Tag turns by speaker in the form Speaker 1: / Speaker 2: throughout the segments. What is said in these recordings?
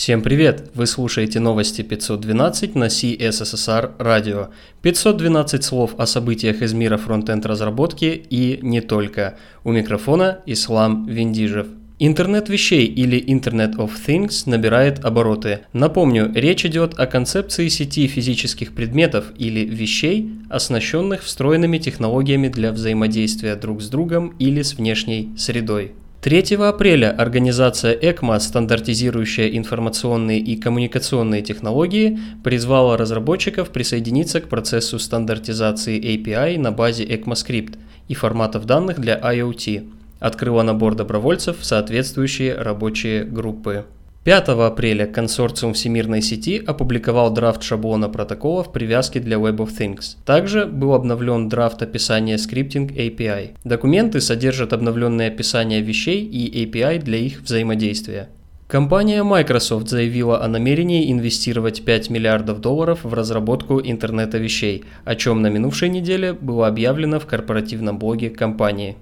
Speaker 1: Всем привет! Вы слушаете новости 512 на CSSR радио. 512 слов о событиях из мира фронтенд разработки и не только. У микрофона Ислам Виндижев. Интернет вещей или Internet of Things набирает обороты. Напомню, речь идет о концепции сети физических предметов или вещей, оснащенных встроенными технологиями для взаимодействия друг с другом или с внешней средой. 3 апреля организация ECMA, стандартизирующая информационные и коммуникационные технологии, призвала разработчиков присоединиться к процессу стандартизации API на базе ECMAScript и форматов данных для IoT, открыла набор добровольцев в соответствующие рабочие группы. 5 апреля консорциум всемирной сети опубликовал драфт шаблона протоколов привязки для Web of Things. Также был обновлен драфт описания Scripting API. Документы содержат обновленные описания вещей и API для их взаимодействия. Компания Microsoft заявила о намерении инвестировать 5 миллиардов долларов в разработку интернета вещей, о чем на минувшей неделе было объявлено в корпоративном блоге компании.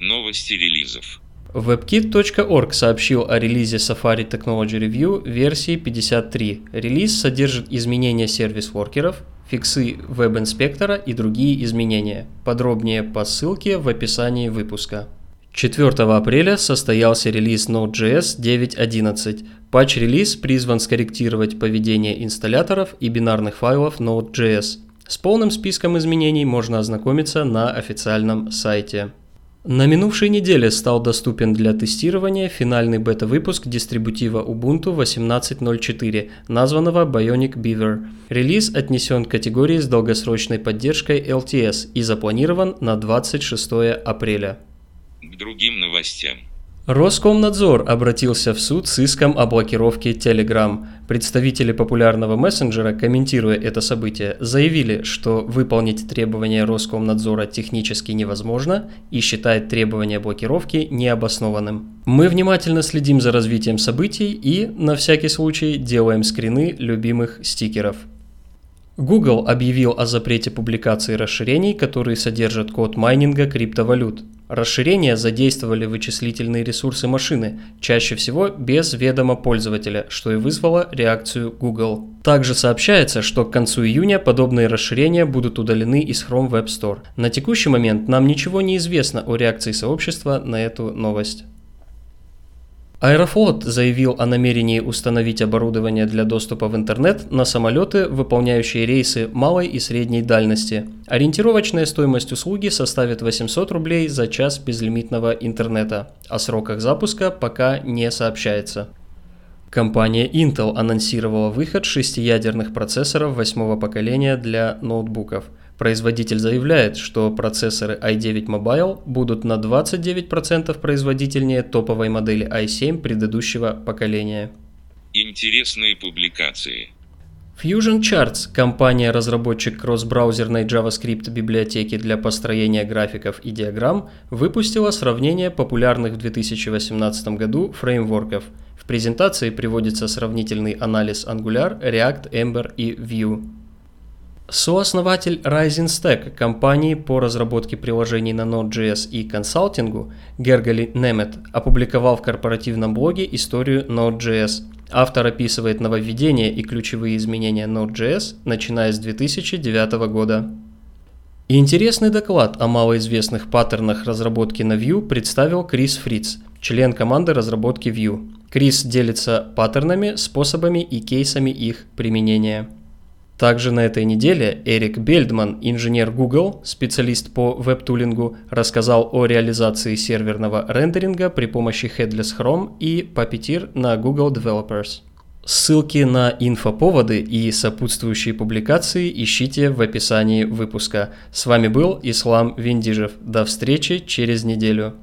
Speaker 2: Новости релизов.
Speaker 1: WebKit.org сообщил о релизе Safari Technology Review версии 53. Релиз содержит изменения сервис-воркеров, фиксы веб-инспектора и другие изменения. Подробнее по ссылке в описании выпуска. 4 апреля состоялся релиз Node.js 9.11. Патч-релиз призван скорректировать поведение инсталляторов и бинарных файлов Node.js. С полным списком изменений можно ознакомиться на официальном сайте. На минувшей неделе стал доступен для тестирования финальный бета-выпуск дистрибутива Ubuntu 18.04, названного Bionic Beaver. Релиз отнесен к категории с долгосрочной поддержкой LTS и запланирован на 26 апреля.
Speaker 2: К другим новостям.
Speaker 1: Роскомнадзор обратился в суд с иском о блокировке Telegram. Представители популярного мессенджера, комментируя это событие, заявили, что выполнить требования Роскомнадзора технически невозможно и считает требования блокировки необоснованным. Мы внимательно следим за развитием событий и, на всякий случай, делаем скрины любимых стикеров. Google объявил о запрете публикации расширений, которые содержат код майнинга криптовалют. Расширения задействовали вычислительные ресурсы машины, чаще всего без ведома пользователя, что и вызвало реакцию Google. Также сообщается, что к концу июня подобные расширения будут удалены из Chrome Web Store. На текущий момент нам ничего не известно о реакции сообщества на эту новость. Аэрофлот заявил о намерении установить оборудование для доступа в интернет на самолеты, выполняющие рейсы малой и средней дальности. Ориентировочная стоимость услуги составит 800 рублей за час безлимитного интернета. О сроках запуска пока не сообщается. Компания Intel анонсировала выход шестиядерных процессоров восьмого поколения для ноутбуков – Производитель заявляет, что процессоры i9 Mobile будут на 29% производительнее топовой модели i7 предыдущего поколения.
Speaker 2: Интересные публикации.
Speaker 1: Fusion Charts, компания-разработчик кросс-браузерной JavaScript библиотеки для построения графиков и диаграмм, выпустила сравнение популярных в 2018 году фреймворков. В презентации приводится сравнительный анализ Angular, React, Ember и Vue. Сооснователь Rising Stack, компании по разработке приложений на Node.js и консалтингу, Гергали Немет, опубликовал в корпоративном блоге историю Node.js. Автор описывает нововведения и ключевые изменения Node.js, начиная с 2009 года. интересный доклад о малоизвестных паттернах разработки на Vue представил Крис Фриц, член команды разработки Vue. Крис делится паттернами, способами и кейсами их применения. Также на этой неделе Эрик Бельдман, инженер Google, специалист по веб-тулингу, рассказал о реализации серверного рендеринга при помощи Headless Chrome и Puppeteer на Google Developers. Ссылки на инфоповоды и сопутствующие публикации ищите в описании выпуска. С вами был Ислам Виндижев. До встречи через неделю.